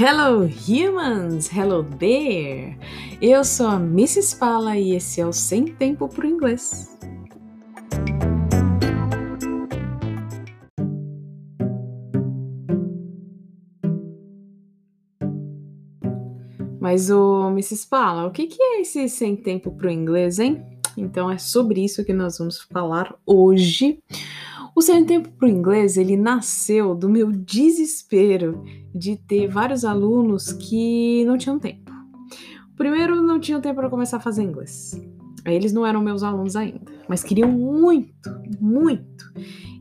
Hello humans, hello there! Eu sou a Mrs. Pala e esse é o Sem Tempo pro Inglês. Mas o Mrs. Pala, o que, que é esse Sem Tempo pro Inglês, hein? Então é sobre isso que nós vamos falar hoje. O Sem Tempo para o Inglês, ele nasceu do meu desespero de ter vários alunos que não tinham tempo. Primeiro, não tinham tempo para começar a fazer inglês. Eles não eram meus alunos ainda, mas queriam muito, muito.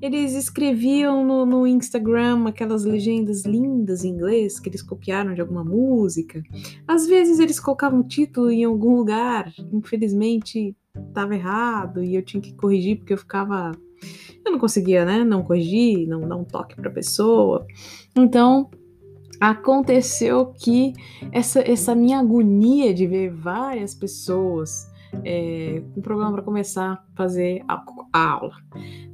Eles escreviam no, no, Instagram aquelas legendas lindas em inglês que eles copiaram de alguma música. Às vezes eles colocavam o título em algum lugar, infelizmente estava errado e eu tinha que corrigir porque eu ficava eu não conseguia, né, não corrigir, não dar um toque para a pessoa. Então, aconteceu que essa, essa minha agonia de ver várias pessoas é, com problema para começar a fazer a, a aula.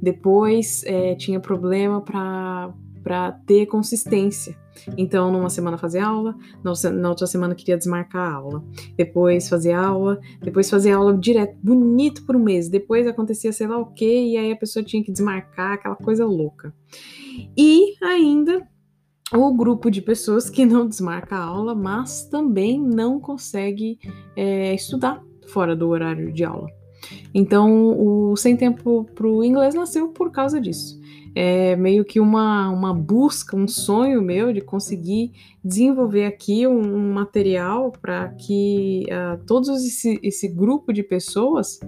Depois é, tinha problema para para ter consistência. Então, numa semana fazer aula, na outra semana queria desmarcar a aula. Depois fazer aula, depois fazer aula direto, bonito por um mês. Depois acontecia sei lá o quê, e aí a pessoa tinha que desmarcar, aquela coisa louca. E ainda o grupo de pessoas que não desmarca a aula, mas também não consegue é, estudar fora do horário de aula. Então, o Sem Tempo para o Inglês nasceu por causa disso é meio que uma, uma busca, um sonho meu de conseguir desenvolver aqui um, um material para que uh, todos esse, esse grupo de pessoas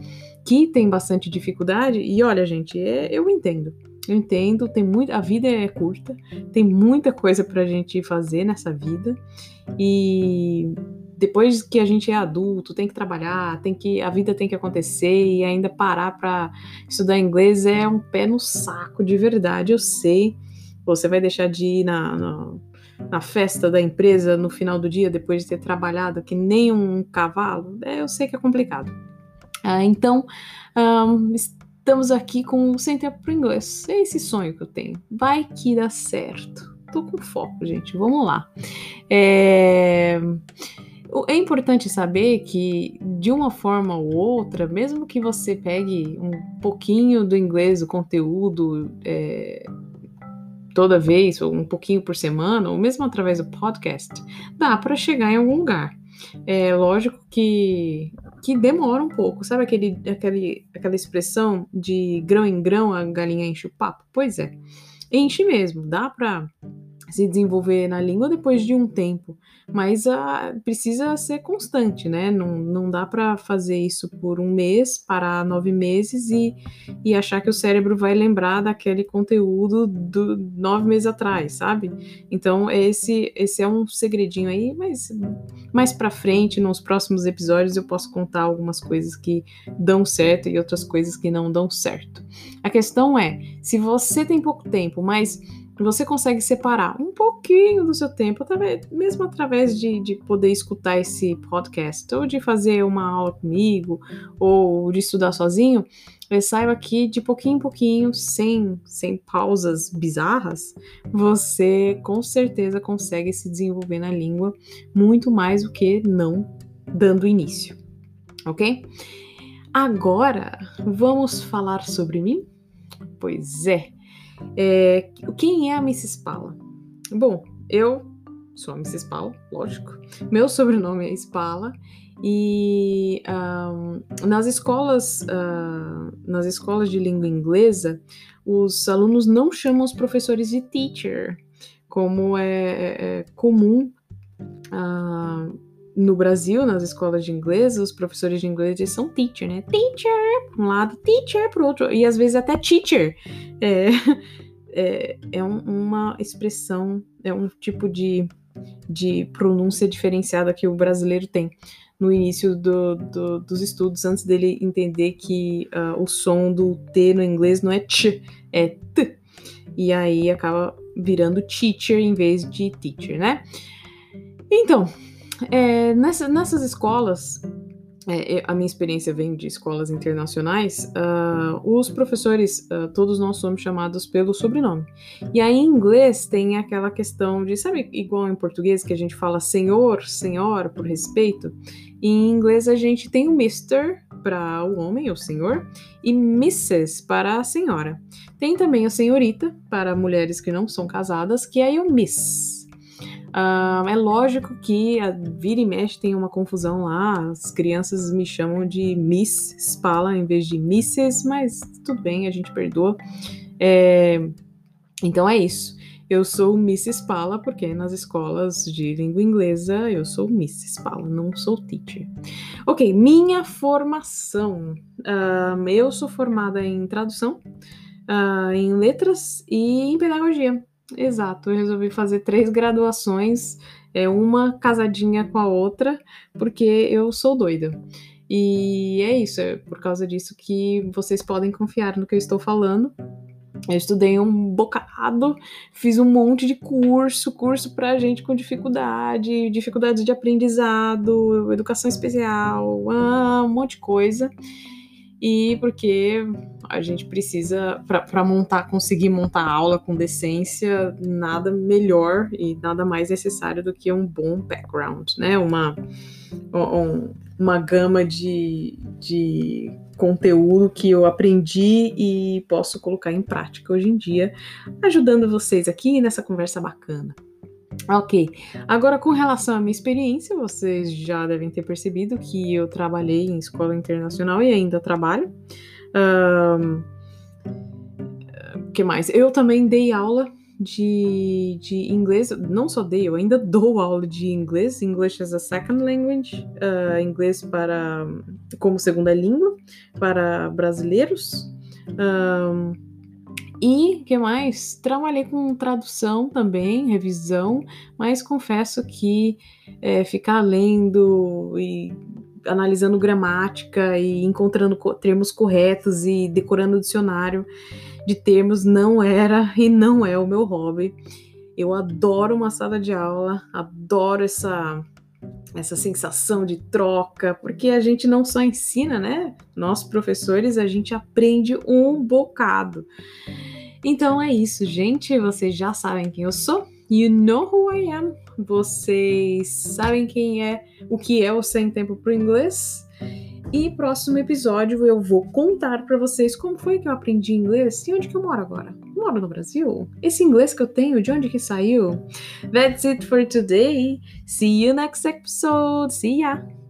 que tem bastante dificuldade, e olha, gente, é, eu entendo. Eu entendo, tem muito, a vida é curta, tem muita coisa para a gente fazer nessa vida e depois que a gente é adulto, tem que trabalhar, tem que a vida tem que acontecer e ainda parar para estudar inglês é um pé no saco de verdade, eu sei. Você vai deixar de ir na, na, na festa da empresa no final do dia depois de ter trabalhado que nem um cavalo? É, eu sei que é complicado. Ah, então, um, estamos aqui com Sem Tempo para Inglês. É esse sonho que eu tenho. Vai que dá certo. Tô com foco, gente. Vamos lá. É... É importante saber que, de uma forma ou outra, mesmo que você pegue um pouquinho do inglês, o conteúdo, é, toda vez, ou um pouquinho por semana, ou mesmo através do podcast, dá para chegar em algum lugar. É lógico que, que demora um pouco, sabe aquele, aquele, aquela expressão de grão em grão a galinha enche o papo? Pois é, enche mesmo, dá para se desenvolver na língua depois de um tempo, mas ah, precisa ser constante, né? Não, não dá para fazer isso por um mês, parar nove meses e, e achar que o cérebro vai lembrar daquele conteúdo do nove meses atrás, sabe? Então esse esse é um segredinho aí, mas mais para frente, nos próximos episódios, eu posso contar algumas coisas que dão certo e outras coisas que não dão certo. A questão é, se você tem pouco tempo, mas você consegue separar um pouquinho do seu tempo, mesmo através de, de poder escutar esse podcast, ou de fazer uma aula comigo, ou de estudar sozinho, saiba que de pouquinho em pouquinho, sem, sem pausas bizarras, você com certeza consegue se desenvolver na língua muito mais do que não dando início, ok? Agora, vamos falar sobre mim? Pois é, é, quem é a Mrs. Spala? Bom, eu sou a Mrs. Spala, lógico. Meu sobrenome é Spala e um, nas escolas uh, nas escolas de língua inglesa os alunos não chamam os professores de teacher como é, é, é comum uh, no Brasil, nas escolas de inglês, os professores de inglês são teacher, né? Teacher para um lado, teacher para o outro, e às vezes até teacher. É, é, é um, uma expressão, é um tipo de, de pronúncia diferenciada que o brasileiro tem no início do, do, dos estudos, antes dele entender que uh, o som do T no inglês não é ch, é t. E aí acaba virando teacher em vez de teacher, né? Então, é, nessa, nessas escolas, é, a minha experiência vem de escolas internacionais, uh, os professores, uh, todos nós somos chamados pelo sobrenome. E aí, em inglês, tem aquela questão de, sabe, igual em português, que a gente fala senhor, senhora, por respeito? Em inglês, a gente tem o Mr. para o homem, o senhor, e Mrs. para a senhora. Tem também a senhorita, para mulheres que não são casadas, que é o Miss. Uh, é lógico que a vira e mexe tem uma confusão lá. As crianças me chamam de Miss Spala em vez de Mrs., mas tudo bem, a gente perdoa. É, então é isso. Eu sou Miss Spala porque nas escolas de língua inglesa eu sou Miss Spala, não sou teacher. Ok, minha formação. Uh, eu sou formada em tradução, uh, em letras e em pedagogia. Exato, eu resolvi fazer três graduações, é, uma casadinha com a outra, porque eu sou doida. E é isso, é por causa disso que vocês podem confiar no que eu estou falando. Eu estudei um bocado, fiz um monte de curso, curso para gente com dificuldade, dificuldades de aprendizado, educação especial, ah, um monte de coisa e porque a gente precisa, para montar, conseguir montar aula com decência, nada melhor e nada mais necessário do que um bom background, né? Uma, um, uma gama de, de conteúdo que eu aprendi e posso colocar em prática hoje em dia, ajudando vocês aqui nessa conversa bacana. Ok, agora com relação à minha experiência, vocês já devem ter percebido que eu trabalhei em escola internacional e ainda trabalho. Um, que mais? Eu também dei aula de, de inglês, não só dei, eu ainda dou aula de inglês, English as a Second Language, uh, inglês para como segunda língua para brasileiros. Um, e que mais? Trabalhei com tradução também, revisão, mas confesso que é, ficar lendo e analisando gramática e encontrando termos corretos e decorando o dicionário de termos não era e não é o meu hobby. Eu adoro uma sala de aula, adoro essa essa sensação de troca, porque a gente não só ensina, né? Nós professores, a gente aprende um bocado. Então é isso, gente. Vocês já sabem quem eu sou. You know who I am. Vocês sabem quem é, o que é o Sem Tempo para Inglês. E próximo episódio eu vou contar para vocês como foi que eu aprendi inglês e onde que eu moro agora. moro no Brasil? Esse inglês que eu tenho, de onde que saiu? That's it for today. See you next episode. See ya!